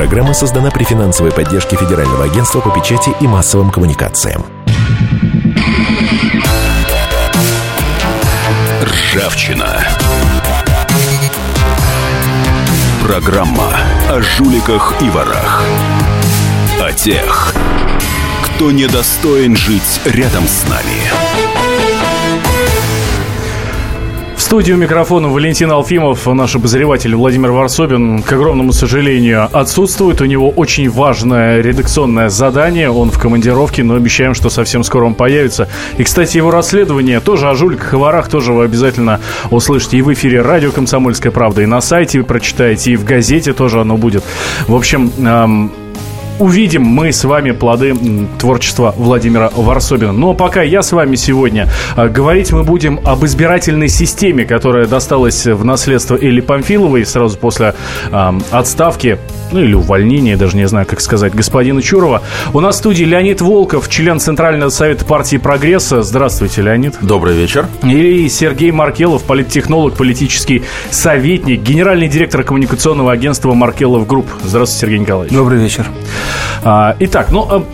Программа создана при финансовой поддержке Федерального агентства по печати и массовым коммуникациям. Ржавчина. Программа о жуликах и ворах. О тех, кто недостоин жить рядом с нами. Студию микрофона Валентин Алфимов, наш обозреватель Владимир Варсобин, к огромному сожалению, отсутствует. У него очень важное редакционное задание. Он в командировке, но обещаем, что совсем скоро он появится. И, кстати, его расследование тоже о жуликах и ворах тоже вы обязательно услышите и в эфире радио «Комсомольская правда», и на сайте прочитаете, и в газете тоже оно будет. В общем, эм, увидим мы с вами плоды творчества Владимира Варсобина. Но пока я с вами сегодня а, говорить мы будем об избирательной системе, которая досталась в наследство Элли Памфиловой сразу после э, отставки, ну или увольнения, даже не знаю, как сказать, господина Чурова. У нас в студии Леонид Волков, член Центрального совета партии «Прогресса». Здравствуйте, Леонид. Добрый вечер. И Сергей Маркелов, политтехнолог, политический советник, генеральный директор коммуникационного агентства «Маркелов Групп». Здравствуйте, Сергей Николаевич. Добрый вечер. А, итак, ну, а,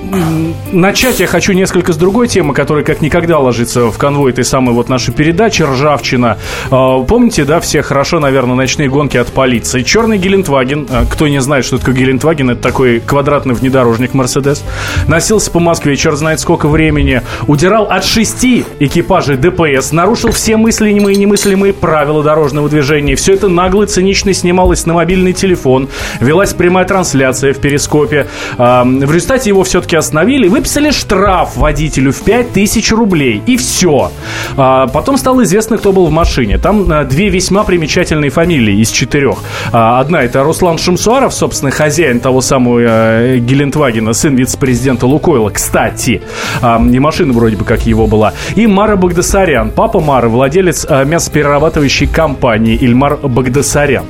начать я хочу несколько с другой темы, которая как никогда ложится в канву этой самой вот нашей передачи «Ржавчина». А, помните, да, все хорошо, наверное, ночные гонки от полиции. Черный Гелендваген, кто не знает, что такое Гелендваген, это такой квадратный внедорожник Мерседес, носился по Москве, черт знает сколько времени, удирал от шести экипажей ДПС, нарушил все мыслимые и немыслимые правила дорожного движения. Все это нагло и цинично снималось на мобильный телефон, велась прямая трансляция в Перископе. В результате его все-таки остановили, выписали штраф водителю в 5000 рублей. И все. А, потом стало известно, кто был в машине. Там а, две весьма примечательные фамилии из четырех. А, одна это Руслан Шумсуаров, собственно, хозяин того самого э, Гелендвагена, сын вице-президента Лукойла, кстати. И машина вроде бы как его была. И Мара Багдасарян. Папа Мары, владелец мясоперерабатывающей компании Ильмар Багдасарян.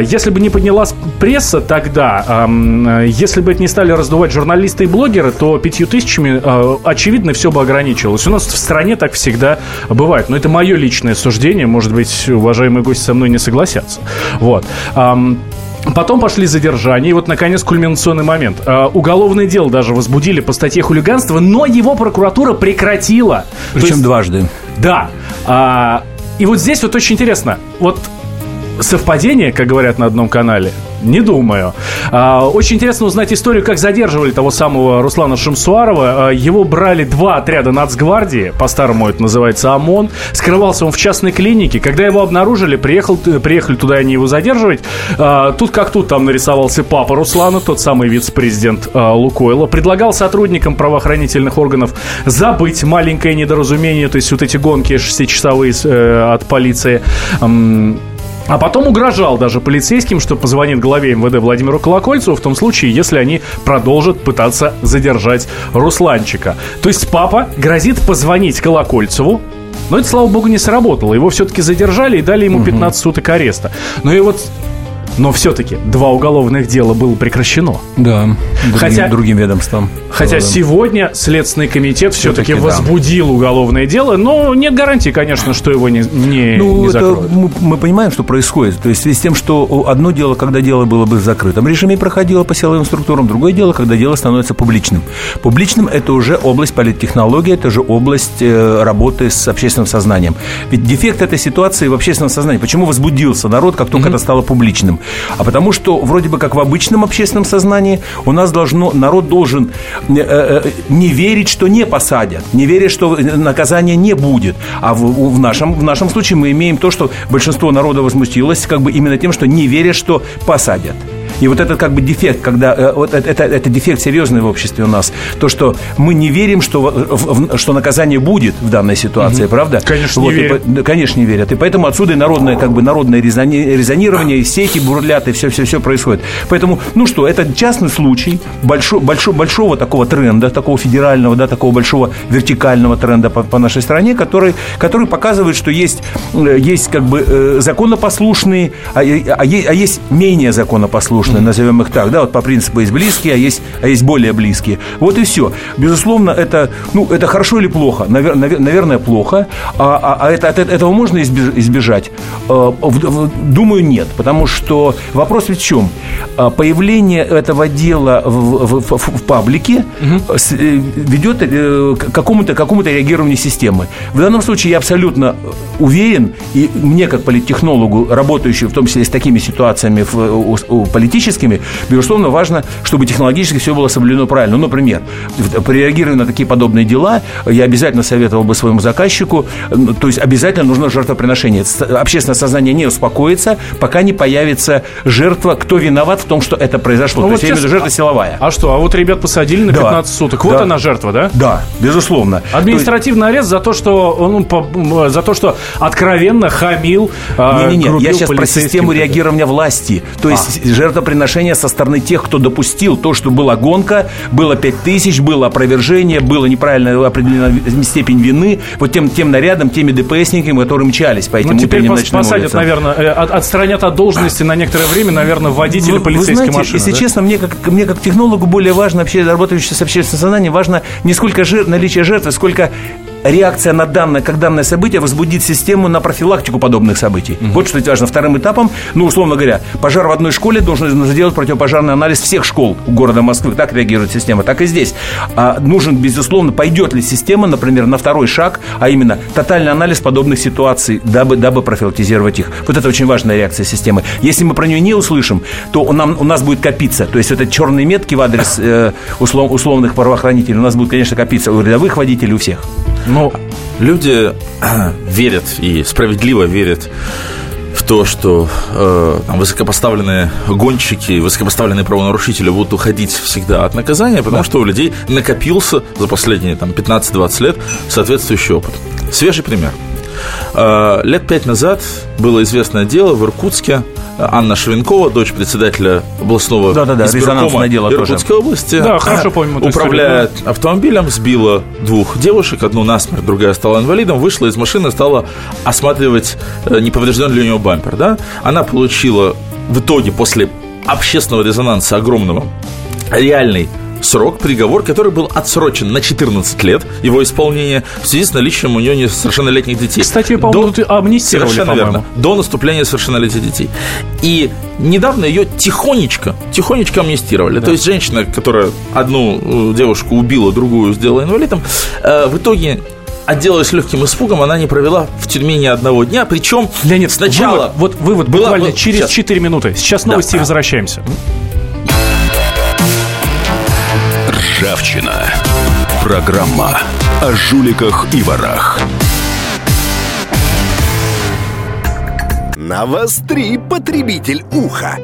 Если бы не поднялась пресса тогда, если бы это не стали раздувать журналисты и блогеры, то пятью тысячами, э, очевидно, все бы ограничивалось. У нас в стране так всегда бывает. Но это мое личное суждение. Может быть, уважаемые гости со мной не согласятся. Вот. Потом пошли задержания, и вот, наконец, кульминационный момент. Э, уголовное дело даже возбудили по статье хулиганства, но его прокуратура прекратила. Причем есть, дважды. Да. А, и вот здесь вот очень интересно. Вот совпадение, как говорят на одном канале, не думаю. А, очень интересно узнать историю, как задерживали того самого Руслана Шамсуарова. А, его брали два отряда нацгвардии, по-старому это называется ОМОН. Скрывался он в частной клинике. Когда его обнаружили, приехал, приехали туда они его задерживать. А, тут как тут там нарисовался папа Руслана, тот самый вице-президент Лукойла. Предлагал сотрудникам правоохранительных органов забыть маленькое недоразумение, то есть вот эти гонки шестичасовые э, от полиции а потом угрожал даже полицейским, что позвонит главе МВД Владимиру Колокольцеву в том случае, если они продолжат пытаться задержать Русланчика. То есть папа грозит позвонить Колокольцеву, но это, слава богу, не сработало. Его все-таки задержали и дали ему 15 суток ареста. Но и вот но все-таки два уголовных дела было прекращено. Да, другим, хотя, другим ведомством. Хотя да. сегодня Следственный комитет все-таки, все возбудил да. уголовное дело, но нет гарантии, конечно, что его не, не, ну, не закроют. Мы, мы понимаем, что происходит. То есть в связи с тем, что одно дело, когда дело было бы в закрытом режиме проходило по силовым структурам, другое дело, когда дело становится публичным. Публичным – это уже область политтехнологии, это же область э, работы с общественным сознанием. Ведь дефект этой ситуации в общественном сознании. Почему возбудился народ, как только mm-hmm. это стало публичным? А потому что вроде бы как в обычном общественном сознании у нас должно, народ должен э, э, не верить, что не посадят, не верить, что наказания не будет. А в, в, нашем, в нашем случае мы имеем то, что большинство народа возмутилось как бы именно тем, что не верят, что посадят. И вот этот как бы дефект, когда э, вот это, это, дефект серьезный в обществе у нас, то, что мы не верим, что, в, в, что наказание будет в данной ситуации, угу. правда? Конечно, вот, не верят. И, конечно, не верят. И поэтому отсюда и народное, как бы, народное резони, резонирование, и сети бурлят, и все-все-все происходит. Поэтому, ну что, это частный случай большой, большой, большого такого тренда, такого федерального, да, такого большого вертикального тренда по, по нашей стране, который, который показывает, что есть, э, есть как бы э, законопослушные, а, а, а есть менее законопослушные воздушные, назовем их так, да, вот по принципу есть близкие, а есть, а есть более близкие. Вот и все. Безусловно, это, ну, это хорошо или плохо? Навер, наверное, плохо. А, а, а это, от этого можно избежать? Э, думаю, нет. Потому что вопрос ведь в чем? А, появление этого дела в, в, в, в паблике угу. ведет к какому-то какому реагированию системы. В данном случае я абсолютно уверен, и мне как политтехнологу, работающему в том числе с такими ситуациями политическими, безусловно, важно, чтобы технологически все было соблюдено правильно. Ну, например, при реагировании на такие подобные дела я обязательно советовал бы своему заказчику, то есть обязательно нужно жертвоприношение. Общественное сознание не успокоится, пока не появится жертва, кто виноват в том, что это произошло. Ну, то вот есть, я имею в виду жертва силовая. А что, а вот ребят посадили на 15 да, суток. Вот да, она жертва, да? Да, безусловно. Административный арест за то, что ну, по, за то, что откровенно хамил, Не-не-не, я сейчас про систему реагирования власти. То есть а. Жертвоприношение со стороны тех, кто допустил то, что была гонка, было 5 тысяч, было опровержение, было неправильно определена степень вины. Вот тем, тем нарядом, теми ДПСниками, которые мчались по этим ну, теперь пос- посадят, улицам. наверное, э, отстранят от должности на некоторое время, наверное, водителя полицейской вы знаете, машины. Если да? честно, мне как, мне как технологу более важно, вообще работающий с общественным сознанием, важно не сколько жир, наличие жертвы, сколько реакция на данное, как данное событие возбудит систему на профилактику подобных событий. Угу. Вот что важно. Вторым этапом, ну, условно говоря, пожар в одной школе должен сделать противопожарный анализ всех школ города Москвы. Так реагирует система, так и здесь. А нужен, безусловно, пойдет ли система, например, на второй шаг, а именно тотальный анализ подобных ситуаций, дабы, дабы профилактизировать их. Вот это очень важная реакция системы. Если мы про нее не услышим, то нам, у нас будет копиться. То есть это черные метки в адрес э, услов, условных правоохранителей у нас будет, конечно, копиться у рядовых водителей, у всех. Ну, люди верят и справедливо верят в то, что э, там, высокопоставленные гонщики, высокопоставленные правонарушители будут уходить всегда от наказания, потому да. что у людей накопился за последние там, 15-20 лет соответствующий опыт. Свежий пример. Э, лет пять назад было известное дело в Иркутске, Анна Шевенкова, дочь председателя областного да, да, да, избиркома дело Иркутской тоже. области. Да, хорошо помню. Управляя историю, автомобилем, сбила двух девушек, одну насмерть, другая стала инвалидом, вышла из машины, стала осматривать, э, не поврежден ли у нее бампер. Да? Она получила в итоге после общественного резонанса огромного реальный срок, приговор, который был отсрочен на 14 лет, его исполнение, в связи с наличием у нее несовершеннолетних детей. Кстати, по-моему, до... амнистировали, Совершенно верно. До наступления совершеннолетия детей. И недавно ее тихонечко, тихонечко амнистировали. Да. То есть женщина, которая одну э, девушку убила, другую сделала инвалидом, э, в итоге отделалась легким испугом, она не провела в тюрьме ни одного дня. Причем Леонид, сначала... Вывод, вот вывод была, буквально вот, через сейчас. 4 минуты. Сейчас новости да. и возвращаемся. Ржавчина. Программа о жуликах и ворах. Навостри, потребитель уха.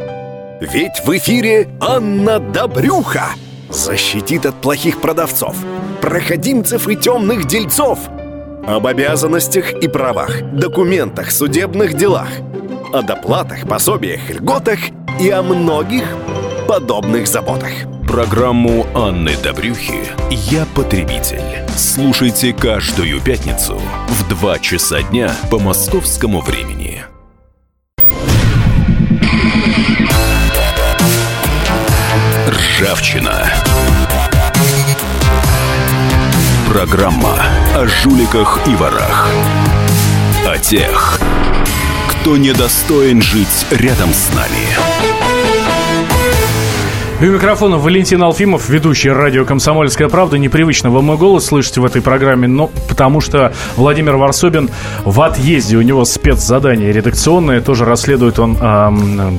Ведь в эфире Анна Добрюха. Защитит от плохих продавцов, проходимцев и темных дельцов. Об обязанностях и правах, документах, судебных делах. О доплатах, пособиях, льготах и о многих подобных заботах. Программу Анны Добрюхи «Я потребитель». Слушайте каждую пятницу в 2 часа дня по московскому времени. Ржавчина. Программа о жуликах и ворах. О тех, кто недостоин жить рядом с нами. У микрофона Валентин Алфимов, ведущий радио «Комсомольская правда». Непривычно вам мой голос слышите в этой программе, но потому что Владимир Варсобин в отъезде. У него спецзадание редакционное, тоже расследует он... Эм,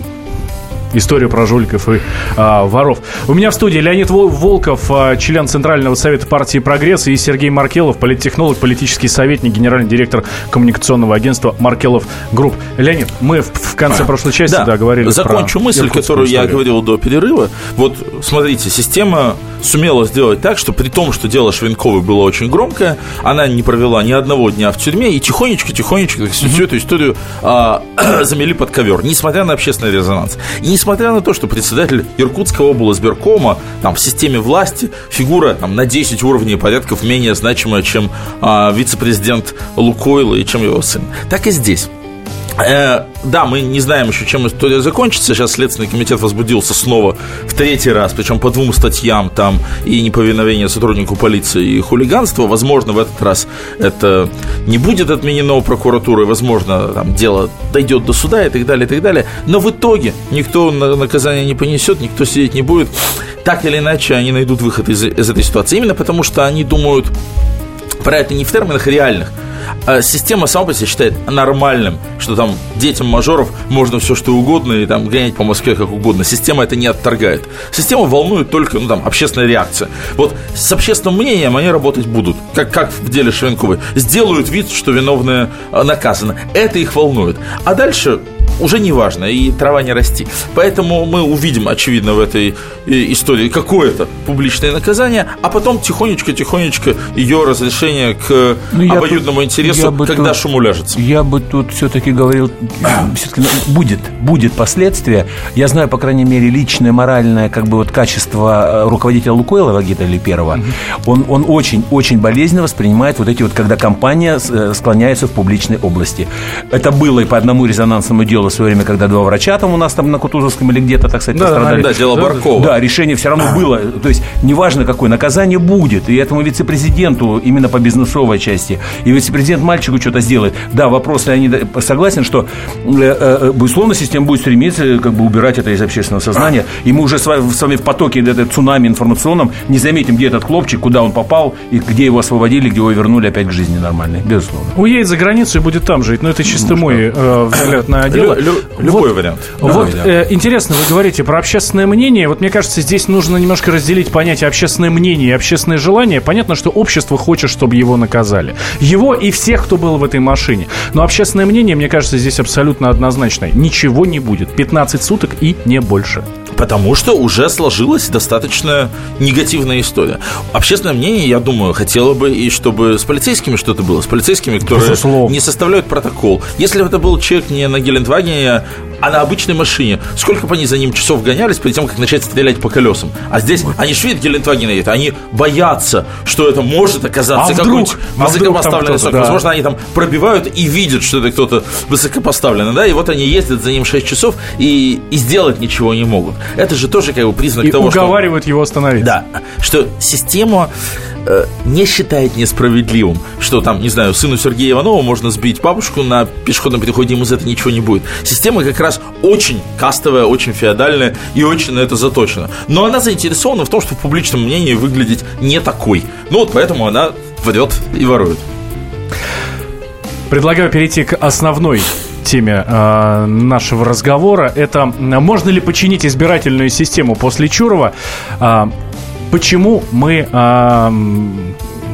историю про жуликов и а, воров. У меня в студии Леонид Волков, а, член Центрального совета партии «Прогресс», и Сергей Маркелов, политтехнолог, политический советник, генеральный директор коммуникационного агентства «Маркелов Групп». Леонид, мы в, в конце прошлой части да, да, говорили Закончу про мысль, которую историю. я говорил до перерыва. Вот, смотрите, система сумела сделать так, что при том, что дело Швенковой было очень громкое, она не провела ни одного дня в тюрьме и тихонечко-тихонечко всю, всю эту историю а, замели под ковер, несмотря на общественный резонанс. И несмотря на то, что председатель Иркутского облизбиркома там, в системе власти фигура там, на 10 уровней порядков менее значимая, чем а, вице-президент Лукойла и чем его сын. Так и здесь. Э, да, мы не знаем еще, чем история закончится. Сейчас Следственный комитет возбудился снова в третий раз, причем по двум статьям там и неповиновение сотруднику полиции и хулиганство. Возможно, в этот раз это не будет отменено прокуратурой, возможно, там дело дойдет до суда и так далее, и так далее. Но в итоге никто наказание не понесет, никто сидеть не будет. Так или иначе, они найдут выход из, из этой ситуации. Именно потому, что они думают про это не в терминах реальных, а система сама по себе считает нормальным, что там детям мажоров можно все что угодно и там гонять по Москве как угодно. Система это не отторгает. Система волнует только, ну там, общественная реакция. Вот с общественным мнением они работать будут, как, как в деле Шевенковой. Сделают вид, что виновные а, наказаны. Это их волнует. А дальше уже не важно, и трава не расти. Поэтому мы увидим, очевидно, в этой э, истории какое-то публичное наказание, а потом тихонечко-тихонечко ее разрешение к ну, обоюдному тут, интересу, когда тут, шум уляжется. Я бы тут все-таки говорил, все-таки ну, будет, будет последствия. Я знаю, по крайней мере, личное, моральное как бы вот качество э, руководителя Лукойла Вагита Липерова. Угу. Он, он очень-очень болезненно воспринимает вот эти вот, когда компания э, склоняется в публичной области. Это было и по одному резонансному делу в свое время, когда два врача там у нас там на Кутузовском или где-то, так сказать, да, пострадали. Да, дело Баркова. Да, решение все равно было. То есть, неважно какое, наказание будет. И этому вице-президенту именно по бизнесовой части. И вице-президент мальчику что-то сделает. Да, вопрос, я не согласен, что, э, э, безусловно, система будет стремиться как бы убирать это из общественного сознания. И мы уже с вами, с вами в потоке этой цунами информационном не заметим, где этот хлопчик, куда он попал, и где его освободили, где его вернули опять к жизни нормальной. Безусловно. Уедет за границу и будет там жить. Но это чисто ну, мой э, взгляд на дело. Лю, любой вот, вариант. Вот да. э, интересно, вы говорите про общественное мнение. Вот мне кажется, здесь нужно немножко разделить понятие общественное мнение и общественное желание. Понятно, что общество хочет, чтобы его наказали. Его и всех, кто был в этой машине. Но общественное мнение, мне кажется, здесь абсолютно однозначное. Ничего не будет. 15 суток и не больше. Потому что уже сложилась достаточно негативная история. Общественное мнение, я думаю, хотело бы и чтобы с полицейскими что-то было. С полицейскими, которые Безусловно. не составляют протокол. Если бы это был человек не на Гелендвагене, а на обычной машине. Сколько бы они за ним часов гонялись перед тем, как начать стрелять по колесам. А здесь они же видят Гелендваген едет, они боятся, что это может оказаться а какой-нибудь а высокопоставленный срок. Да. Возможно, они там пробивают и видят, что это кто-то высокопоставленный, да, и вот они ездят за ним 6 часов и, и сделать ничего не могут. Это же тоже как бы признак и того, уговаривают что... его остановить. Да, что систему Э, не считает несправедливым, что там, не знаю, сыну Сергея Иванова можно сбить бабушку на пешеходном переходе, ему за это ничего не будет. Система как раз очень кастовая, очень феодальная и очень на это заточена. Но она заинтересована в том, что в публичном мнении выглядеть не такой. Ну вот поэтому она врет и ворует. Предлагаю перейти к основной теме э, нашего разговора. Это можно ли починить избирательную систему после Чурова? Э, почему мы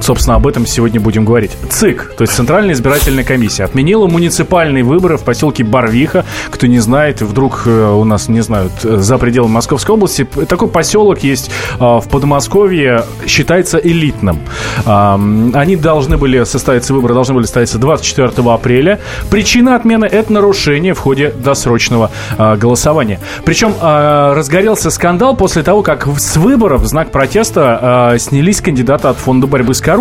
Собственно, об этом сегодня будем говорить. ЦИК, то есть Центральная избирательная комиссия, отменила муниципальные выборы в поселке Барвиха. Кто не знает, вдруг э, у нас не знают, э, за пределами Московской области. Такой поселок есть э, в Подмосковье, считается элитным. Они должны были состояться, выборы должны были состояться 24 апреля. Причина отмены – это нарушение в ходе досрочного голосования. Причем разгорелся скандал после того, как с выборов в знак протеста снялись кандидаты от Фонда борьбы с коррупцией.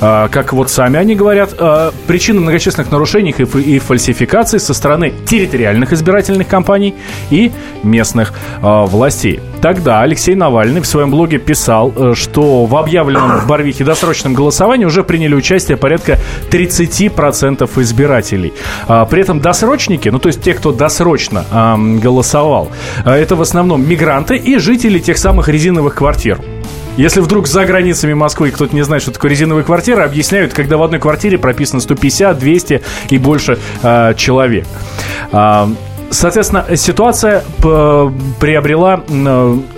А, как вот сами они говорят, а, причина многочисленных нарушений и фальсификаций со стороны территориальных избирательных компаний и местных а, властей. Тогда Алексей Навальный в своем блоге писал, э, что в объявленном в Барвихе досрочном голосовании уже приняли участие порядка 30% избирателей. При этом досрочники, ну то есть те, кто досрочно голосовал, это в основном мигранты и жители тех самых резиновых квартир. Если вдруг за границами Москвы кто-то не знает, что такое резиновая квартира, объясняют, когда в одной квартире прописано 150, 200 и больше э, человек. Э, Соответственно, ситуация приобрела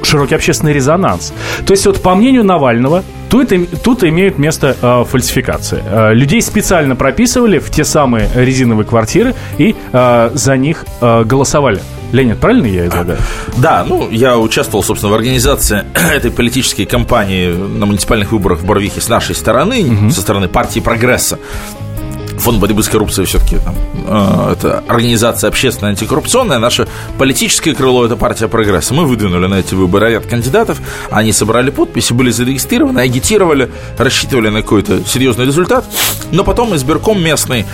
широкий общественный резонанс. То есть, вот по мнению Навального, тут, тут имеют место э, фальсификации. Э, людей специально прописывали в те самые резиновые квартиры и э, за них э, голосовали. Леонид, правильно я излагаю? Да, ну, я участвовал, собственно, в организации этой политической кампании на муниципальных выборах в Барвихе с нашей стороны, угу. со стороны партии «Прогресса». Фонд борьбы с коррупцией все-таки э, это организация общественная антикоррупционная, наше политическое крыло – это партия прогресса. Мы выдвинули на эти выборы ряд кандидатов, они собрали подписи, были зарегистрированы, агитировали, рассчитывали на какой-то серьезный результат, но потом избирком местный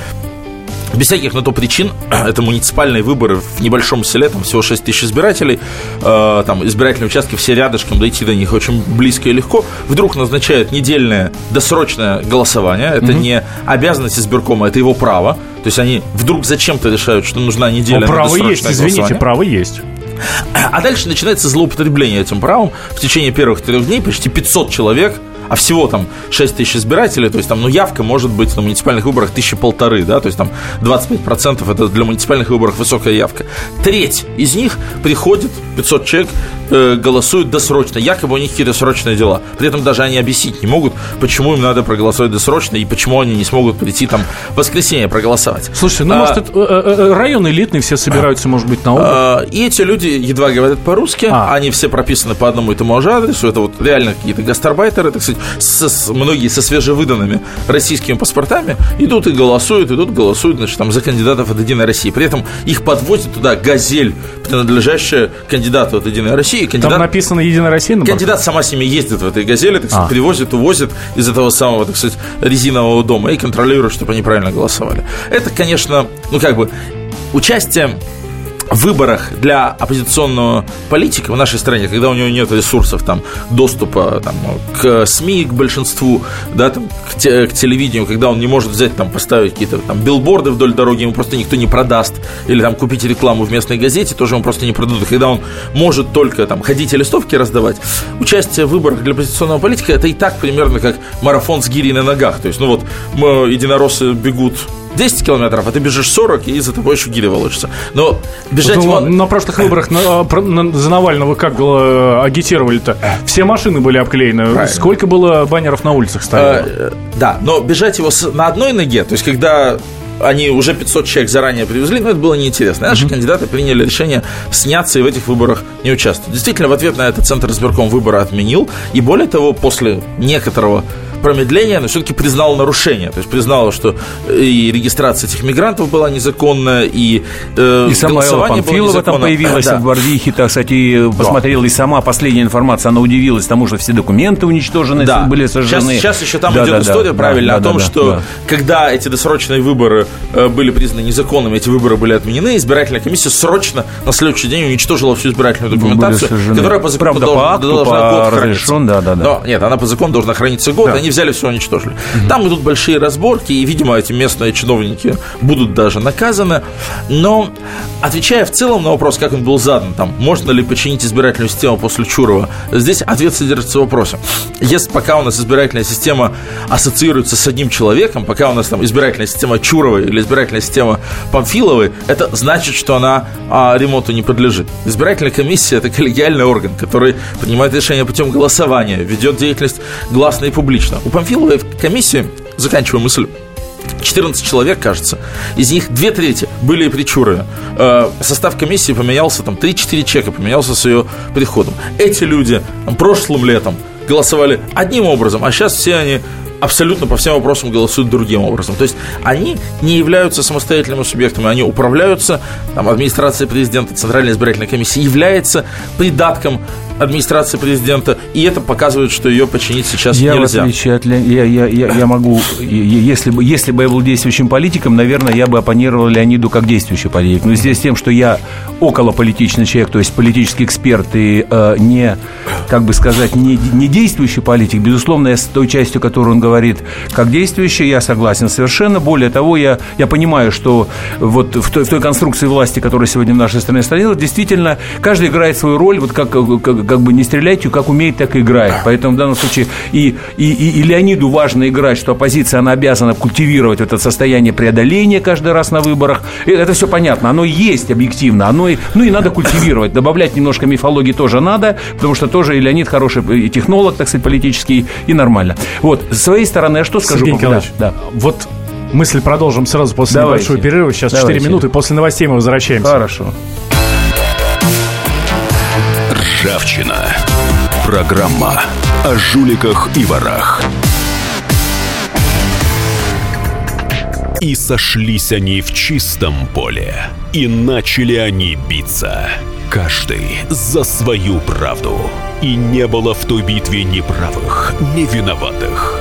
без всяких на то причин, это муниципальные выборы в небольшом селе, там всего 6 тысяч избирателей, э, там избирательные участки все рядышком, дойти до них очень близко и легко, вдруг назначают недельное досрочное голосование, это угу. не обязанность избиркома, это его право, то есть они вдруг зачем-то решают, что нужна неделя Но право есть, извините, право есть. А дальше начинается злоупотребление этим правом. В течение первых трех дней почти 500 человек а всего там 6 тысяч избирателей, то есть там, ну, явка может быть на муниципальных выборах тысячи полторы, да, то есть там 25% это для муниципальных выборов высокая явка. Треть из них приходит, 500 человек э, голосуют досрочно, якобы у них какие-то срочные дела. При этом даже они объяснить не могут, почему им надо проголосовать досрочно и почему они не смогут прийти там в воскресенье проголосовать. Слушайте, ну, а, может, это, э, э, район элитный, все собираются, может быть, на оба? А, и эти люди едва говорят по-русски, а. они все прописаны по одному и тому же адресу, это вот реально какие-то гастарбайтеры, так сказать, с, с, многие со свежевыданными российскими паспортами идут и голосуют, идут, голосуют, значит, там, за кандидатов от «Единой России». При этом их подвозит туда «Газель», принадлежащая кандидату от «Единой России». Кандидат, Там написано «Единая Россия» на Кандидат сама с ними ездит в этой «Газели», так сказать, а. привозит, увозит из этого самого, так сказать, резинового дома и контролирует, чтобы они правильно голосовали. Это, конечно, ну, как бы, участие выборах для оппозиционного политика в нашей стране, когда у него нет ресурсов там, доступа там, к СМИ, к большинству, да, там, к, те, к телевидению, когда он не может взять, там, поставить какие-то там билборды вдоль дороги, ему просто никто не продаст, или там купить рекламу в местной газете, тоже ему просто не продадут. Когда он может только там ходить и листовки раздавать, участие в выборах для оппозиционного политика это и так примерно как марафон с гирей на ногах. То есть, ну вот, мы, единороссы бегут 10 километров, а ты бежишь 40, и за тобой еще гири волочится. Но бежать... Ну, вон... На прошлых выборах на, а, на, за Навального как э, агитировали-то? Все машины были обклеены. Правильно. Сколько было баннеров на улицах стояло? А, да, но бежать его с, на одной ноге, то есть когда они уже 500 человек заранее привезли, но это было неинтересно. Наши mm-hmm. кандидаты приняли решение сняться и в этих выборах не участвовать. Действительно, в ответ на это Центр избирком выбора отменил. И более того, после некоторого промедления, но все-таки признал нарушение. То есть признал, что и регистрация этих мигрантов была незаконная, и э, И сама Элла Памфилова там появилась да. в Барвихе, так, кстати, посмотрела да. и сама последняя информация, она удивилась тому, что все документы уничтожены, да. были сожжены. Сейчас, сейчас еще там да, идет да, история, да, правильно, да, о том, да, что да. когда эти досрочные выборы э, были признаны незаконными, эти выборы были отменены, избирательная комиссия срочно на следующий день уничтожила всю избирательную документацию, которая по закону Правда, должна, по акту, должна по год разрешен, да, да, да. Но, нет, она по закону должна храниться год, да. они взяли все, уничтожили. Угу. Там идут большие разборки, и, видимо, эти местные чиновники будут даже наказаны. Но, отвечая в целом на вопрос, как он был задан, там, можно ли починить избирательную систему после Чурова, здесь ответ содержится в вопросе. Если пока у нас избирательная система ассоциируется с одним человеком, пока у нас там избирательная система Чуровой или избирательная система Памфиловой, это значит, что она а, ремонту не подлежит. Избирательная комиссия – это коллегиальный орган, который принимает решения путем голосования, ведет деятельность гласно и публично. У Памфиловой Памфиловой комиссии, заканчивая мысль, 14 человек, кажется. Из них две трети были причуры. Э, состав комиссии поменялся, там 3-4 человека поменялся с ее приходом. Эти люди там, прошлым летом голосовали одним образом, а сейчас все они абсолютно по всем вопросам голосуют другим образом. То есть они не являются самостоятельными субъектами, они управляются, там, администрация президента, Центральная избирательная комиссия является придатком администрации президента, и это показывает, что ее починить сейчас я нельзя. В отличие от я, я, я, я могу, если бы, если бы я был действующим политиком, наверное, я бы оппонировал Леониду как действующий политик. Но здесь с тем, что я около политичный человек, то есть политический эксперт и э, не, как бы сказать, не, не действующий политик, безусловно, я с той частью, которую он говорит, как действующий, я согласен совершенно. Более того, я, я понимаю, что вот в той, в той конструкции власти, которая сегодня в нашей стране стоит, действительно, каждый играет свою роль, вот как, как как бы не стреляйте, как умеет, так и играет. Поэтому в данном случае и, и, и, и Леониду важно играть, что оппозиция, она обязана культивировать это состояние преодоления каждый раз на выборах. И это все понятно, оно есть объективно, оно и, ну и надо культивировать. Добавлять немножко мифологии тоже надо, потому что тоже и Леонид хороший и технолог, так сказать, политический, и нормально. Вот, с своей стороны, я что скажу? Сергей Николаевич, да, да. вот мысль продолжим сразу после Давайте. небольшого перерыва. Сейчас Давайте. 4 минуты. После новостей мы возвращаемся. Хорошо. Ржавчина. Программа о жуликах и ворах. И сошлись они в чистом поле, и начали они биться. Каждый за свою правду. И не было в той битве ни правых, ни виноватых.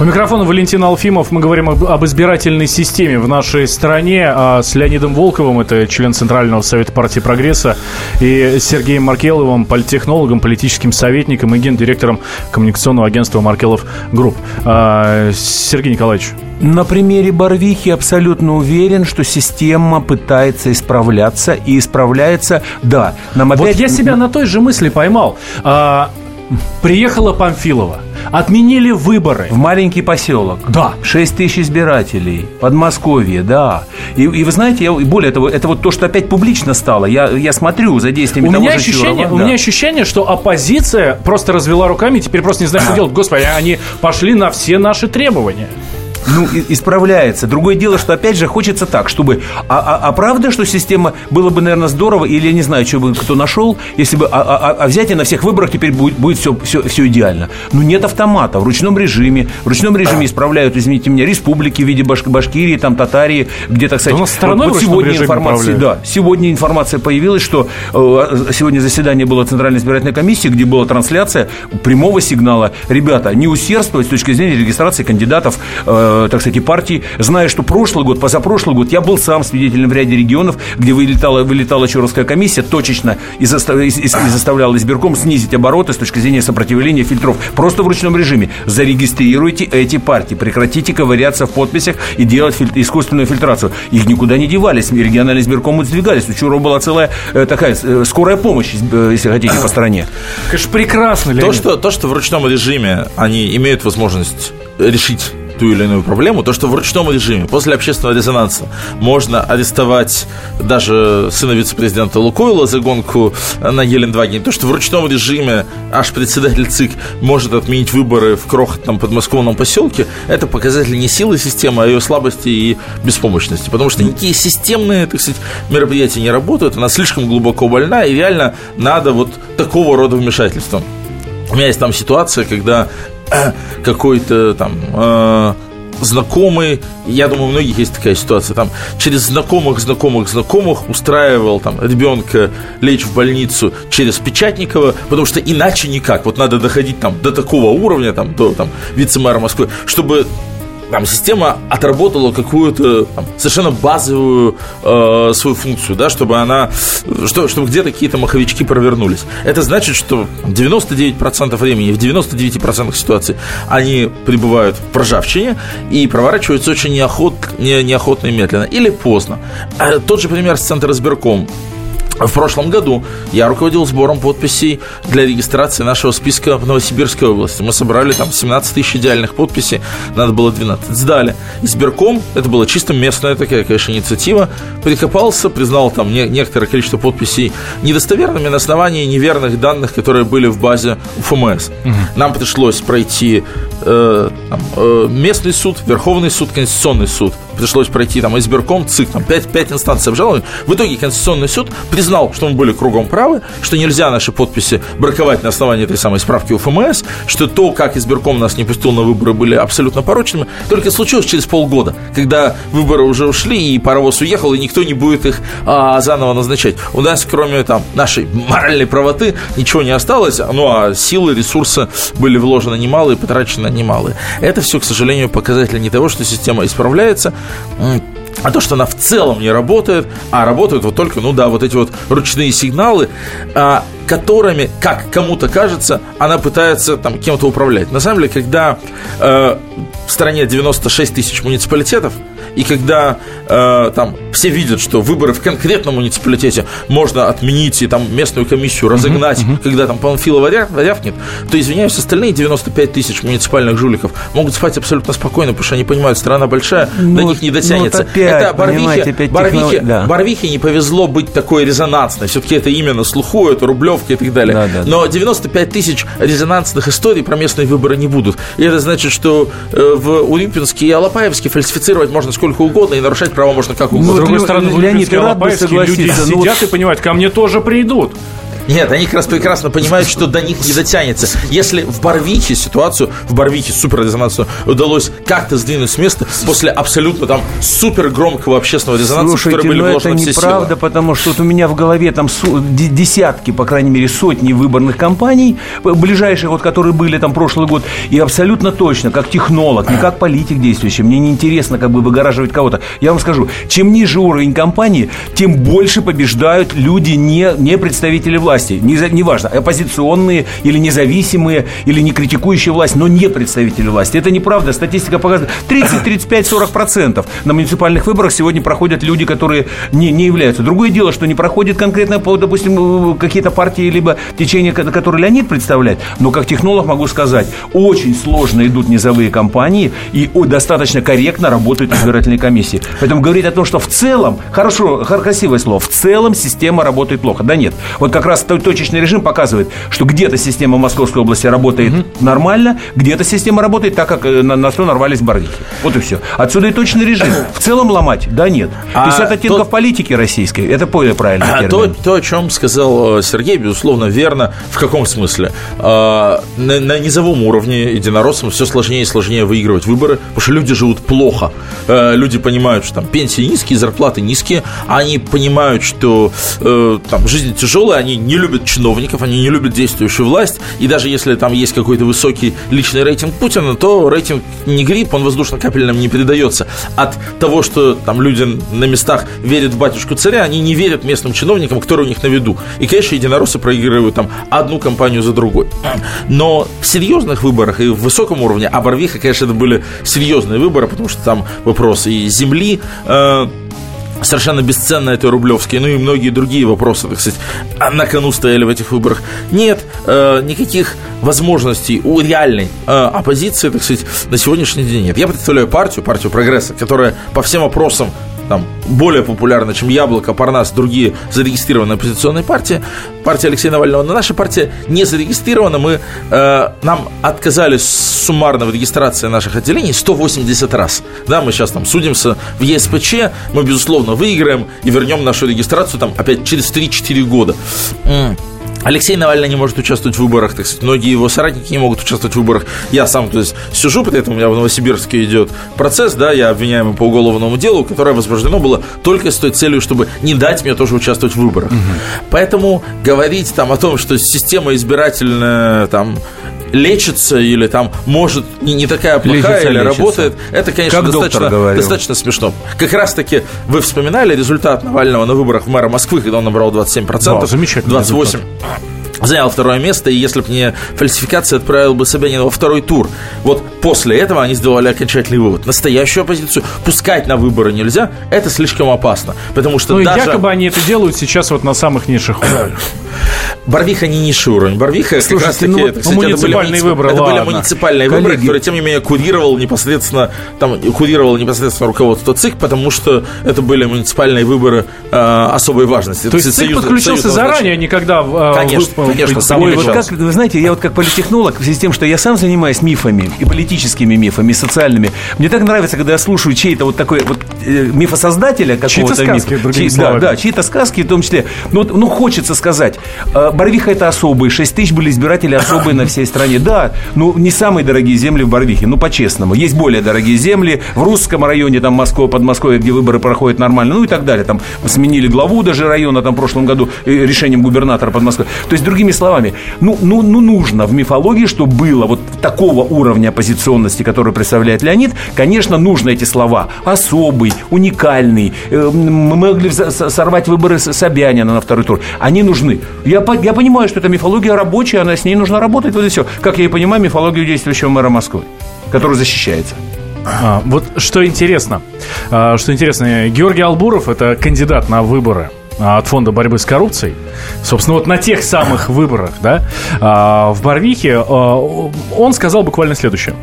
У микрофона Валентин Алфимов. Мы говорим об, об избирательной системе в нашей стране а с Леонидом Волковым, это член Центрального совета партии «Прогресса», и Сергеем Маркеловым, политтехнологом, политическим советником и гендиректором коммуникационного агентства «Маркелов Групп». А, Сергей Николаевич, на примере Барвихи абсолютно уверен, что система пытается исправляться и исправляется, да. Нам опять... Вот я себя на той же мысли поймал. А, приехала Памфилова Отменили выборы. В маленький поселок. Да. 6 тысяч избирателей. Подмосковье, да. И, и вы знаете, я, более того, это вот то, что опять публично стало. Я, я смотрю за действиями у того меня же ощущение, Чурова, У да. меня ощущение, что оппозиция просто развела руками и теперь просто не знает, что делать. Господи, они пошли на все наши требования ну, исправляется. Другое дело, что опять же хочется так, чтобы... А, а, а правда, что система... Было бы, наверное, здорово, или я не знаю, что бы кто нашел, если бы... А, а, а взять и на всех выборах теперь будет, будет все, все, все идеально. Ну, нет автомата. В ручном режиме. В ручном режиме исправляют, извините меня, республики в виде Баш, Башкирии, там, Татарии, где, так сказать... Да вот, вот сегодня информация... Да, сегодня информация появилась, что э, сегодня заседание было Центральной избирательной комиссии, где была трансляция прямого сигнала. Ребята, не усердствовать с точки зрения регистрации кандидатов э, Э, так сказать, партии, зная, что прошлый год, позапрошлый год я был сам свидетелем в ряде регионов, где вылетала, вылетала Чуровская комиссия точечно и, застав, и, и заставляла избирком снизить обороты с точки зрения сопротивления фильтров. Просто в ручном режиме. Зарегистрируйте эти партии, прекратите ковыряться в подписях и делать фильтр, искусственную фильтрацию. Их никуда не девались, региональные избиркомы сдвигались. У Чурова была целая э, такая э, скорая помощь, э, если хотите, по стране. Конечно, прекрасно, Леонид. То что, то, что в ручном режиме они имеют возможность решить ту или иную проблему, то, что в ручном режиме после общественного резонанса можно арестовать даже сына вице-президента Лукойла за гонку на Елендваген, то, что в ручном режиме аж председатель ЦИК может отменить выборы в крохотном подмосковном поселке, это показатель не силы системы, а ее слабости и беспомощности. Потому что никакие системные, так сказать, мероприятия не работают, она слишком глубоко больна, и реально надо вот такого рода вмешательства. У меня есть там ситуация, когда какой-то там э, знакомый, я думаю, у многих есть такая ситуация, там, через знакомых, знакомых, знакомых устраивал там ребенка лечь в больницу через Печатникова, потому что иначе никак, вот надо доходить там до такого уровня, там, до там, вице-мэра Москвы, чтобы там система отработала какую-то там, совершенно базовую э, свою функцию, да, чтобы она, что, чтобы где-то какие-то маховички провернулись. Это значит, что 99% времени, в 99% ситуаций они пребывают в прожавчине и проворачиваются очень неохот, не, неохотно и медленно, или поздно. А тот же пример с Центра избирком в прошлом году я руководил сбором подписей для регистрации нашего списка в Новосибирской области. Мы собрали там 17 тысяч идеальных подписей, надо было 12. Сдали. Избирком, это была чисто местная такая, конечно, инициатива, прикопался, признал там не, некоторое количество подписей недостоверными на основании неверных данных, которые были в базе УФМС. Угу. Нам пришлось пройти э, э, местный суд, Верховный суд, Конституционный суд. Пришлось пройти там избирком, ЦИК, там 5, 5 инстанций обжалования. В итоге Конституционный суд признал, что мы были кругом правы, что нельзя наши подписи браковать на основании этой самой справки УФМС, что то, как избирком нас не пустил на выборы, были абсолютно порочными. Только случилось через полгода, когда выборы уже ушли, и паровоз уехал, и никто не будет их а, заново назначать. У нас, кроме там нашей моральной правоты, ничего не осталось, ну а силы, ресурсы были вложены немалые, потрачены немалые. Это все, к сожалению, показатель не того, что система исправляется, а то, что она в целом не работает, а работают вот только, ну да, вот эти вот ручные сигналы. А которыми, как кому-то кажется, она пытается там кем-то управлять. На самом деле, когда э, в стране 96 тысяч муниципалитетов, и когда э, там все видят, что выборы в конкретном муниципалитете можно отменить и там местную комиссию разогнать, uh-huh, uh-huh. когда там Панфилова рявкнет, то, извиняюсь, остальные 95 тысяч муниципальных жуликов могут спать абсолютно спокойно, потому что они понимают, страна большая, ну, до них не дотянется. Ну, опять, это Барвихе, опять Барвихе, да. Барвихе не повезло быть такой резонансной. Все-таки это имя на слуху, это Рублевка и так далее. Да, да, Но 95 тысяч резонансных историй про местные выборы не будут. И это значит, что э, в Урюпинске и Алапаевске фальсифицировать можно сколько угодно и нарушать права можно как угодно. Ну, с другой стороны, в Леонид, Алапаевске люди ну сидят ну, и понимают, ко мне тоже придут. Нет, они как раз прекрасно понимают, что до них не дотянется. Если в Барвихе ситуацию, в Барвихе суперрезонансную удалось как-то сдвинуть с места после абсолютно там супер громкого общественного резонанса, Слушайте, который были вложены это неправда, потому что вот у меня в голове там десятки, по крайней мере, сотни выборных кампаний, ближайших, вот, которые были там прошлый год, и абсолютно точно, как технолог, не как политик действующий, мне не интересно как бы выгораживать кого-то. Я вам скажу, чем ниже уровень кампании, тем больше побеждают люди, не, не представители власти власти, неважно, не оппозиционные или независимые, или не критикующие власть, но не представители власти. Это неправда. Статистика показывает 30, 35, 40 процентов на муниципальных выборах сегодня проходят люди, которые не, не являются. Другое дело, что не проходят конкретно, допустим, какие-то партии, либо течения, которые Леонид представляет. Но как технолог могу сказать, очень сложно идут низовые кампании и достаточно корректно работают избирательные комиссии. Поэтому говорить о том, что в целом, хорошо, красивое слово, в целом система работает плохо. Да нет. Вот как раз точечный режим показывает, что где-то система Московской области работает угу. нормально, где-то система работает так, как э, на, на что нарвались барвихи. Вот и все. Отсюда и точный режим. В целом ломать? Да нет. А 50 оттенков то... политики российской. Это более правильно. А то, то, о чем сказал э, Сергей, безусловно, верно. В каком смысле? А, на, на низовом уровне единороссам все сложнее и сложнее выигрывать выборы, потому что люди живут плохо. Э, люди понимают, что там пенсии низкие, зарплаты низкие, а они понимают, что там жизнь тяжелая, они не любят чиновников, они не любят действующую власть, и даже если там есть какой-то высокий личный рейтинг Путина, то рейтинг не грипп, он воздушно-капельным не передается. От того, что там люди на местах верят в батюшку царя, они не верят местным чиновникам, которые у них на виду. И, конечно, единороссы проигрывают там одну компанию за другой. Но в серьезных выборах и в высоком уровне, а Барвиха, конечно, это были серьезные выборы, потому что там вопросы и земли, э, совершенно бесценно это Рублевский, ну и многие другие вопросы, так сказать, на кону стояли в этих выборах. Нет э, никаких возможностей у реальной э, оппозиции, так сказать, на сегодняшний день нет. Я представляю партию, партию прогресса, которая по всем опросам там, более популярна, чем Яблоко, Парнас, другие зарегистрированные оппозиционные партии. Партия Алексея Навального. Но наша партия не зарегистрирована. Мы, э, нам отказали суммарно в регистрации наших отделений 180 раз. Да, мы сейчас там судимся в ЕСПЧ, мы, безусловно, выиграем и вернем нашу регистрацию там опять через 3-4 года. Алексей Навальный не может участвовать в выборах, так сказать, многие его соратники не могут участвовать в выборах. Я сам, то есть, сижу, при этом у меня в Новосибирске идет процесс, да, я обвиняемый по уголовному делу, которое возбуждено было только с той целью, чтобы не дать мне тоже участвовать в выборах. Угу. Поэтому говорить там о том, что система избирательная там лечится или там может не, не такая плохая лечится, или лечится. работает, это, конечно, как достаточно, достаточно смешно. Как раз-таки вы вспоминали результат Навального на выборах в мэра Москвы, когда он набрал 27%, да, замечательно 28% занял второе место, и если бы не фальсификация, отправил бы Собянина во второй тур. Вот после этого они сделали окончательный вывод. Настоящую оппозицию пускать на выборы нельзя, это слишком опасно. Потому что ну, даже... якобы они это делают сейчас вот на самых низших уровнях. Барвиха не низший уровень. Барвиха Слушайте, как раз таки, ну, это, кстати, муниципальные это выборы, это ладно. были муниципальные Коллеги. выборы, которые, тем не менее, курировал непосредственно, там, курировал непосредственно руководство ЦИК, потому что это были муниципальные выборы э, особой важности. То есть ЦИК союз, подключился союз заранее, никогда э, конечно, вы, конечно, сам Ой, вот как, вы знаете, я вот как политтехнолог, в связи с тем, что я сам занимаюсь мифами, и политическими мифами, и социальными, мне так нравится, когда я слушаю чей-то вот такой вот э, мифосоздателя какого-то чьи-то сказки, мифа. Чьи, да, да, чьи-то сказки, в том числе. Ну, ну хочется сказать, Барвиха это особые, 6 тысяч были избиратели особые на всей стране. Да, ну не самые дорогие земли в Барвихе, ну по-честному. Есть более дорогие земли в русском районе, там Москва, Подмосковье, где выборы проходят нормально, ну и так далее. Там сменили главу даже района, там в прошлом году э, решением губернатора Подмосковья. То есть, другими словами, ну, ну, ну нужно в мифологии, чтобы было вот такого уровня оппозиционности, который представляет Леонид, конечно, нужно эти слова. Особый, уникальный. Э, мы могли сорвать выборы Собянина на второй тур. Они нужны. Я, я понимаю, что это мифология рабочая, она с ней нужно работать, вот и все. Как я и понимаю, мифологию действующего мэра Москвы, который защищается. А, вот что интересно, а, что интересно, Георгий Албуров это кандидат на выборы а, от фонда борьбы с коррупцией. Собственно, вот на тех самых выборах, да, а, в Барвихе он сказал буквально следующее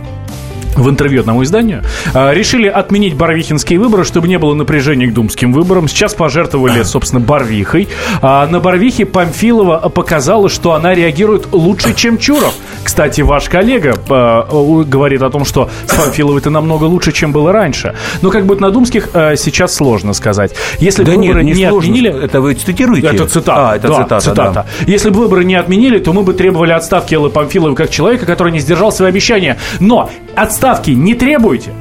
в интервью одному изданию, а, решили отменить барвихинские выборы, чтобы не было напряжения к думским выборам. Сейчас пожертвовали, собственно, Барвихой. А на Барвихе Памфилова показала, что она реагирует лучше, чем Чуров. Кстати, ваш коллега э, говорит о том, что с Памфиловой это намного лучше, чем было раньше. Но как бы на думских э, сейчас сложно сказать. Если да бы выборы нет, не, не отменили... Это вы цитируете? Это цитата. А, это да, цитата, цитата. Да. Если бы выборы не отменили, то мы бы требовали отставки Эллы Памфиловой как человека, который не сдержал свои обещания. Но отставки не требуйте.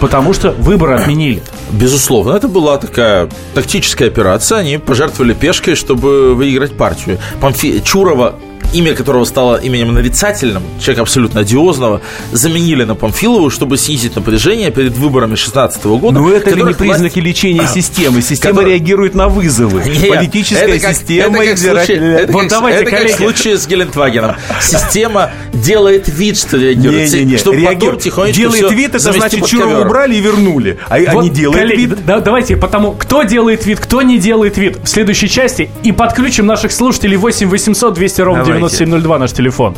Потому что выборы отменили. Безусловно, это была такая тактическая операция. Они пожертвовали пешкой, чтобы выиграть партию. Памфи... Чурова имя которого стало именем нарицательным, человека абсолютно одиозного, заменили на Памфилову, чтобы снизить напряжение перед выборами 2016 года. Но это ли не признаки власть... лечения системы? Система который... реагирует на вызовы. Нет, Политическая это как, система... Это как, случай, это, вот как, давайте, это как в случае с Гелендвагеном. Система делает вид, что реагирует. Не, не, не. Чтобы Реагирует. потом тихонечко Делает вид, это значит, Чурова убрали и вернули. А вот, они делают коллеги, вид. Да, давайте потому, кто делает вид, кто не делает вид в следующей части. И подключим наших слушателей 8 800 200 ровно 9702 наш телефон.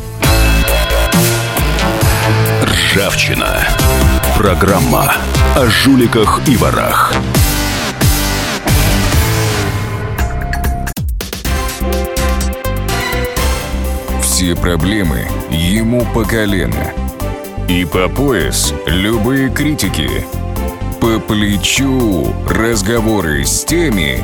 Ржавчина. Программа о жуликах и ворах. Все проблемы ему по колено. И по пояс любые критики. По плечу разговоры с теми,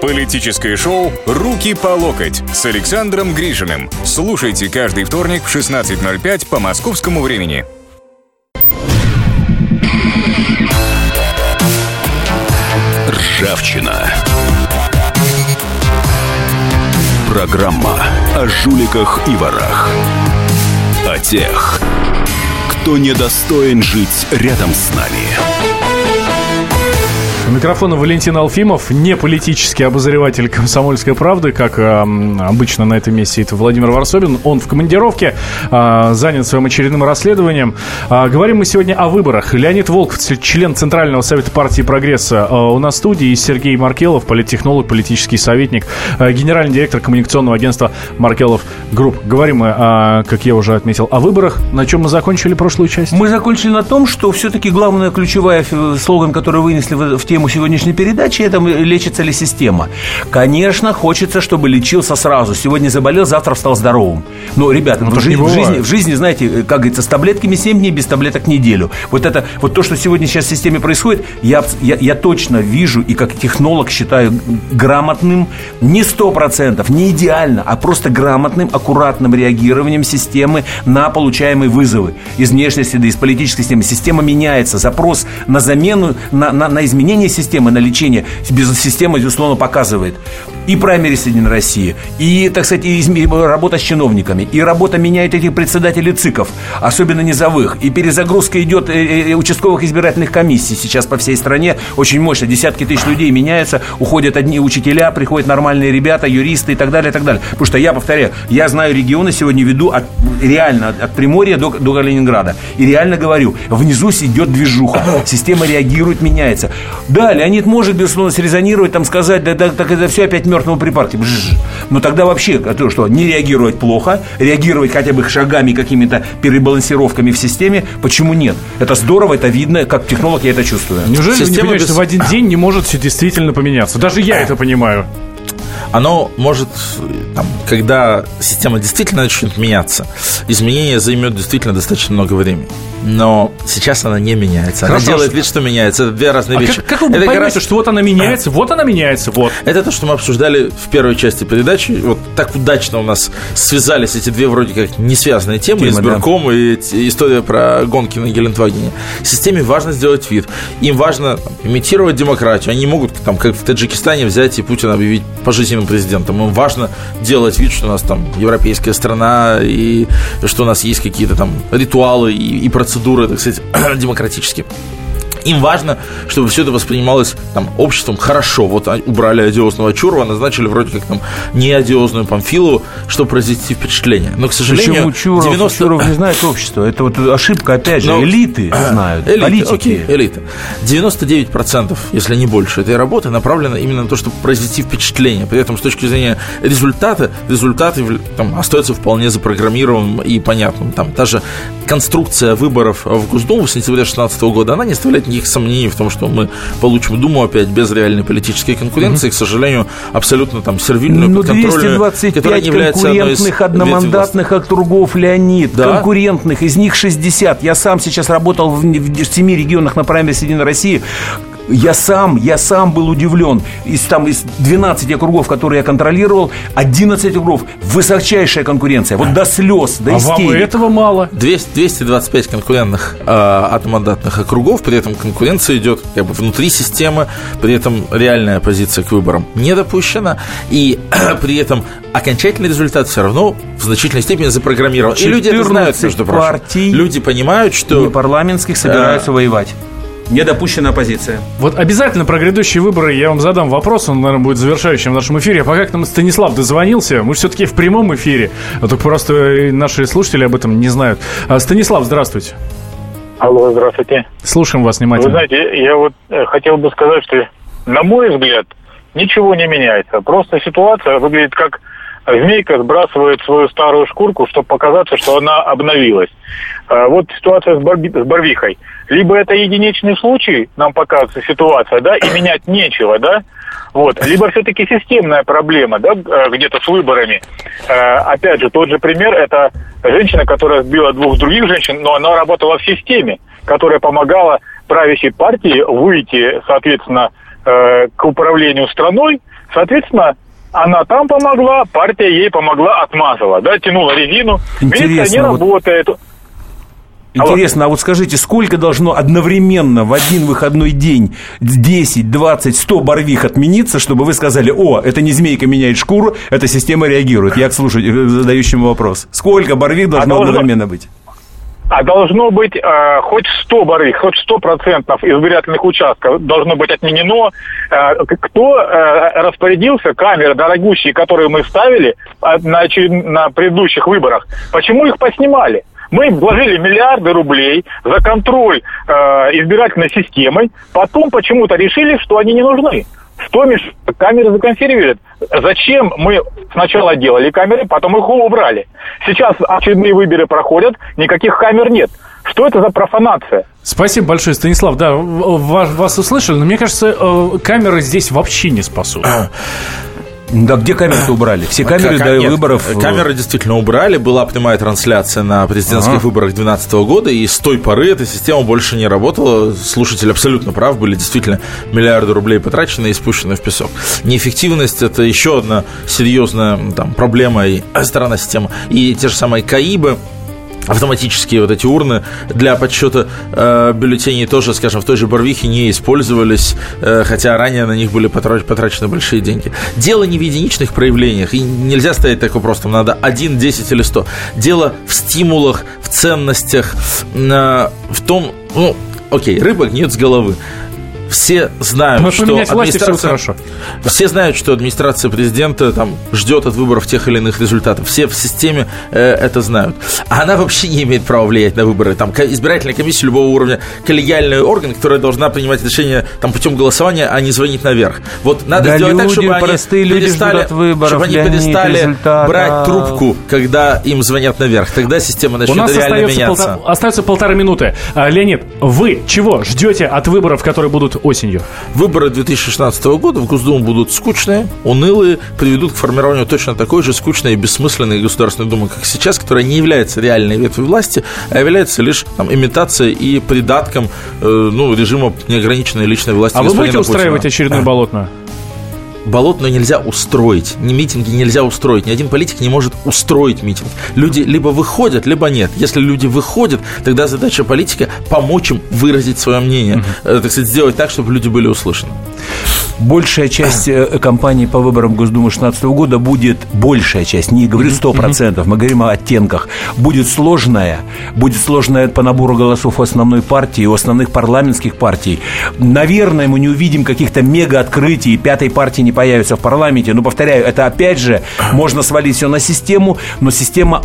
Политическое шоу «Руки по локоть» с Александром Гришиным. Слушайте каждый вторник в 16.05 по московскому времени. Ржавчина. Программа о жуликах и ворах. О тех, кто недостоин жить рядом с нами. У микрофона Валентин Алфимов, не политический обозреватель «Комсомольской правды», как э, обычно на этом месте это Владимир Варсобин. Он в командировке, э, занят своим очередным расследованием. Э, говорим мы сегодня о выборах. Леонид Волков, член Центрального совета партии «Прогресса» э, у нас в студии, и Сергей Маркелов, политтехнолог, политический советник, э, генеральный директор коммуникационного агентства «Маркелов Групп». Говорим мы, э, как я уже отметил, о выборах. На чем мы закончили прошлую часть? Мы закончили на том, что все-таки главная ключевая слоган, который вынесли в, тему тему сегодняшней передачи, это лечится ли система. Конечно, хочется, чтобы лечился сразу. Сегодня заболел, завтра стал здоровым. Но, ребята, ну, в, жизни, в, жизни, в жизни, знаете, как говорится, с таблетками 7 дней, без таблеток неделю. Вот это, вот то, что сегодня сейчас в системе происходит, я, я, я точно вижу и как технолог считаю грамотным, не сто процентов, не идеально, а просто грамотным, аккуратным реагированием системы на получаемые вызовы из внешней среды, из политической системы. Система меняется, запрос на замену, на, на, на изменение системы на лечение система, безусловно, показывает. И праймерис Единой России, и, так сказать, и работа с чиновниками, и работа меняет этих председателей ЦИКов, особенно низовых, и перезагрузка идет э, э, э, участковых избирательных комиссий сейчас по всей стране, очень мощно, десятки тысяч людей меняются, уходят одни учителя, приходят нормальные ребята, юристы и так далее, и так далее. Потому что я повторяю, я знаю регионы, сегодня веду от, реально от, от Приморья до, до Калининграда, и реально говорю, внизу идет движуха, система реагирует, меняется. Да, Леонид может, безусловно, срезонировать, там сказать, да, да так это все опять мертвому припарке. Но тогда вообще, то, что не реагировать плохо, реагировать хотя бы шагами, какими-то перебалансировками в системе, почему нет? Это здорово, это видно, как технолог я это чувствую. Неужели Система вы не понимаете, без... что в один день не может все действительно поменяться? Даже я это понимаю оно может, там, когда система действительно начнет меняться, изменение займет действительно достаточно много времени. Но сейчас она не меняется. Хорошо, она делает вид, что меняется. Это две разные а вещи. Как, как вы Это поймете, раз- что вот она меняется, вот она меняется, вот. Это то, что мы обсуждали в первой части передачи. Вот так удачно у нас связались эти две вроде как не связанные темы, Темы, избирком и эти- история про гонки на Гелендвагене. Системе важно сделать вид. Им важно там, имитировать демократию. Они могут, там, как в Таджикистане, взять и Путина объявить пожизненным президентом. Им важно делать вид, что у нас там европейская страна и что у нас есть какие-то там ритуалы и, и процедуры, так сказать, демократические. Им важно, чтобы все это воспринималось там, обществом хорошо. Вот убрали одиозного Чурова, назначили вроде как там неодиозную Памфилову, чтобы произвести впечатление. Но, к сожалению, Почему Чуров, 90... Чуров не знает общество? Это вот ошибка, опять же, Ну, элиты знают, Элита, политики. окей, элита. 99%, если не больше, этой работы направлено именно на то, чтобы произвести впечатление. При этом, с точки зрения результата, результат явля- там, остается вполне запрограммированным и понятным. Там та же конструкция выборов в Госдуму в сентябре 2016 года, она не оставляет никаких сомнений в том, что мы получим Думу опять без реальной политической конкуренции, к сожалению, абсолютно там сервильную, Ну, подконтрольную, которая 225 не является конкурентных одномандатных округов, Леонид. Да. Конкурентных, из них 60. Я сам сейчас работал в, в семи регионах на праймере Единой России. Я сам, я сам был удивлен. Из, там, из 12 округов, которые я контролировал, 11 округов высочайшая конкуренция. Вот до слез, до А вам этого мало. 200, 225 конкурентных э, одномандатных округов, при этом конкуренция идет как бы внутри системы, при этом реальная позиция к выборам не допущена, и при этом окончательный результат все равно в значительной степени запрограммирован. И люди это знают, 14 между прочим. Люди понимают, что... Не парламентских собираются воевать. Недопущенная позиция. Вот обязательно про грядущие выборы я вам задам вопрос, он, наверное, будет завершающим в нашем эфире. А пока к нам Станислав дозвонился, мы все-таки в прямом эфире, а только просто наши слушатели об этом не знают. А, Станислав, здравствуйте. Алло, здравствуйте. Слушаем вас Вы внимательно. знаете, я вот э, хотел бы сказать, что, на мой взгляд, ничего не меняется. Просто ситуация выглядит как змейка сбрасывает свою старую шкурку, чтобы показаться, что она обновилась. А, Вот ситуация с, Барби- с Барвихой. Либо это единичный случай, нам показывается ситуация, да, и менять нечего, да, вот. Либо все-таки системная проблема, да, э, где-то с выборами. Э, Опять же, тот же пример, это женщина, которая сбила двух других женщин, но она работала в системе, которая помогала правящей партии выйти, соответственно, э, к управлению страной. Соответственно, она там помогла, партия ей помогла, отмазала, да, тянула резину. Милиция не Интересно, вот- работает. Интересно, а вот скажите, сколько должно одновременно в один выходной день 10, 20, 100 барвих отмениться, чтобы вы сказали, о, это не змейка меняет шкуру, эта система реагирует. Я к слушателю, задающему вопрос. Сколько барвих должно должно- одновременно быть? А должно быть э, хоть 100 барыг, хоть 100% избирательных участков должно быть отменено. Э, кто э, распорядился камеры дорогущие, которые мы ставили э, на, на предыдущих выборах? Почему их поснимали? Мы вложили миллиарды рублей за контроль э, избирательной системой, потом почему-то решили, что они не нужны. Что мешает? Камеры законсервируют. Зачем мы сначала делали камеры, потом их убрали? Сейчас очередные выборы проходят, никаких камер нет. Что это за профанация? Спасибо большое, Станислав. Да, вас, вас услышали, но мне кажется, э, камеры здесь вообще не спасут. Да где камеры убрали? Все камеры Ка- до нет, выборов... э, Камеры действительно убрали. Была прямая трансляция на президентских Ага. выборах 2012 года, и с той поры эта система больше не работала. Слушатель абсолютно прав, были действительно миллиарды рублей потрачены и спущены в песок. Неэффективность – это еще одна серьезная там, проблема и сторона системы. И те же самые КАИБы, автоматические вот эти урны для подсчета э, бюллетеней тоже, скажем, в той же Барвихе не использовались, э, хотя ранее на них были потра- потрачены большие деньги. Дело не в единичных проявлениях, и нельзя ставить так вопрос, там надо 1, 10 или 100. Дело в стимулах, в ценностях, э, в том, ну, окей, рыба гниет с головы. Все знают, Но что администрация... хорошо. Все знают, что администрация президента там ждет от выборов тех или иных результатов. Все в системе э, это знают. А она вообще не имеет права влиять на выборы. Там избирательная комиссия любого уровня, коллегиальный орган, которая должна принимать решения там путем голосования, а не звонить наверх. Вот надо Да сделать так, люди, чтобы они перестали, выборов, чтобы они перестали результата. брать трубку, когда им звонят наверх. Тогда система У начнет нас реально остается, меняться. полтора, остается полторы минуты. А, Леонид, вы чего ждете от выборов, которые будут осенью? Выборы 2016 года в Госдуму будут скучные, унылые, приведут к формированию точно такой же скучной и бессмысленной Государственной Думы, как сейчас, которая не является реальной ветвью власти, а является лишь там, имитацией и придатком э, ну, режима неограниченной личной власти. А вы будете устраивать Путина. очередную болотную? Болотную нельзя устроить, ни митинги нельзя устроить, ни один политик не может устроить митинг. Люди либо выходят, либо нет. Если люди выходят, тогда задача политика помочь им выразить свое мнение, э, так сказать, сделать так, чтобы люди были услышаны. Большая часть э, кампании по выборам Госдумы 2016 года будет, большая часть, не говорю 100%, мы говорим о оттенках, будет сложная, будет сложная по набору голосов у основной партии, у основных парламентских партий. Наверное, мы не увидим каких-то мега-открытий, пятой партии не появится в парламенте, но, повторяю, это опять же, можно свалить все на систему, но система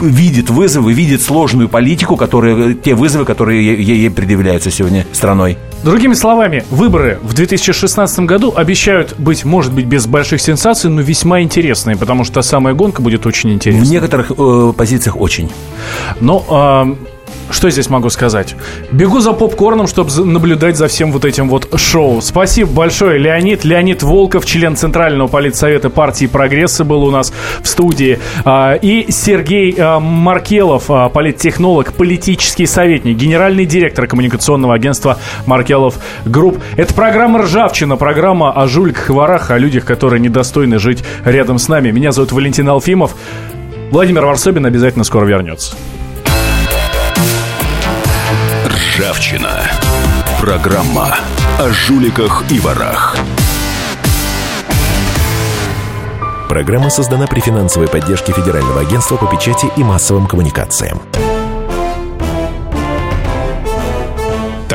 видит вызовы, видит сложную политику, которые, те вызовы, которые ей- ей предъявляются сегодня страной. Другими словами, выборы в 2016 году обещают быть, может быть, без больших сенсаций, но весьма интересные, потому что самая гонка будет очень В интересной. некоторых э, позициях очень. Но а, что здесь могу сказать? Бегу за попкорном, чтобы наблюдать за всем вот этим вот шоу. Спасибо большое, Леонид. Леонид Волков, член Центрального политсовета партии «Прогрессы» был у нас в студии. А, И Сергей а, Маркелов, а, политтехнолог, политический советник, генеральный директор коммуникационного агентства «Маркелов Групп». Это программа «Ржавчина», программа о жуликах и ворах, о людях, которые недостойны жить рядом с нами. Меня зовут Валентин Алфимов. Владимир Варсобин обязательно скоро вернется. Ржавчина. Программа о жуликах и ворах. Программа создана при финансовой поддержке Федерального агентства по печати и массовым коммуникациям.